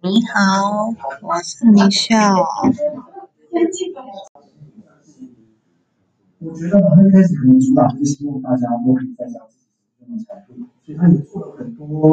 你好，我是米笑。我觉得他一开始可能主打就是希望大家都可以在家自己用的产品，所以他也做了很多。